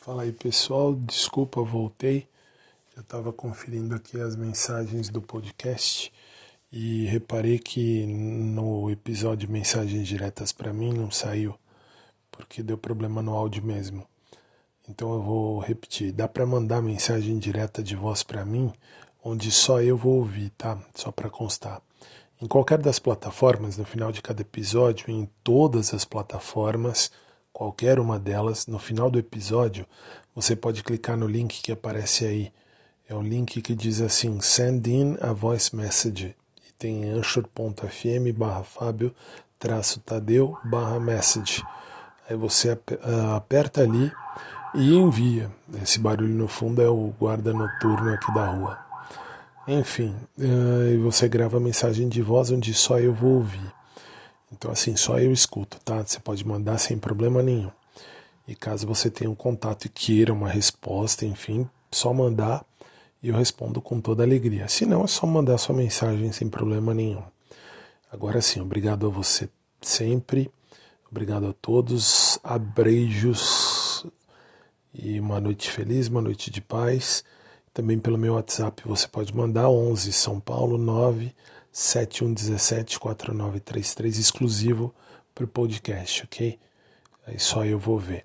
Fala aí pessoal, desculpa, voltei. Eu estava conferindo aqui as mensagens do podcast e reparei que no episódio Mensagens Diretas para mim não saiu, porque deu problema no áudio mesmo. Então eu vou repetir: dá para mandar mensagem direta de voz para mim, onde só eu vou ouvir, tá? Só para constar. Em qualquer das plataformas, no final de cada episódio, em todas as plataformas qualquer uma delas, no final do episódio, você pode clicar no link que aparece aí. É um link que diz assim: Send in a voice message. E tem anchor.fm barra Fábio traço Tadeu barra message. Aí você ah, aperta ali e envia. Esse barulho no fundo é o guarda noturno aqui da rua. Enfim, e você grava a mensagem de voz onde só eu vou ouvir. Então, assim, só eu escuto, tá? Você pode mandar sem problema nenhum. E caso você tenha um contato e queira uma resposta, enfim, só mandar e eu respondo com toda alegria. Se não, é só mandar sua mensagem sem problema nenhum. Agora sim, obrigado a você sempre. Obrigado a todos. Abreijos e uma noite feliz, uma noite de paz. Também pelo meu WhatsApp você pode mandar 11 São Paulo 9 7117 4933 exclusivo para o podcast, ok? Aí só eu vou ver,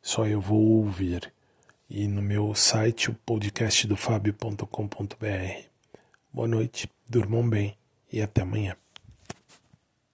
só eu vou ouvir. E no meu site, o podcastdofabio.com.br. Boa noite, durmam bem e até amanhã.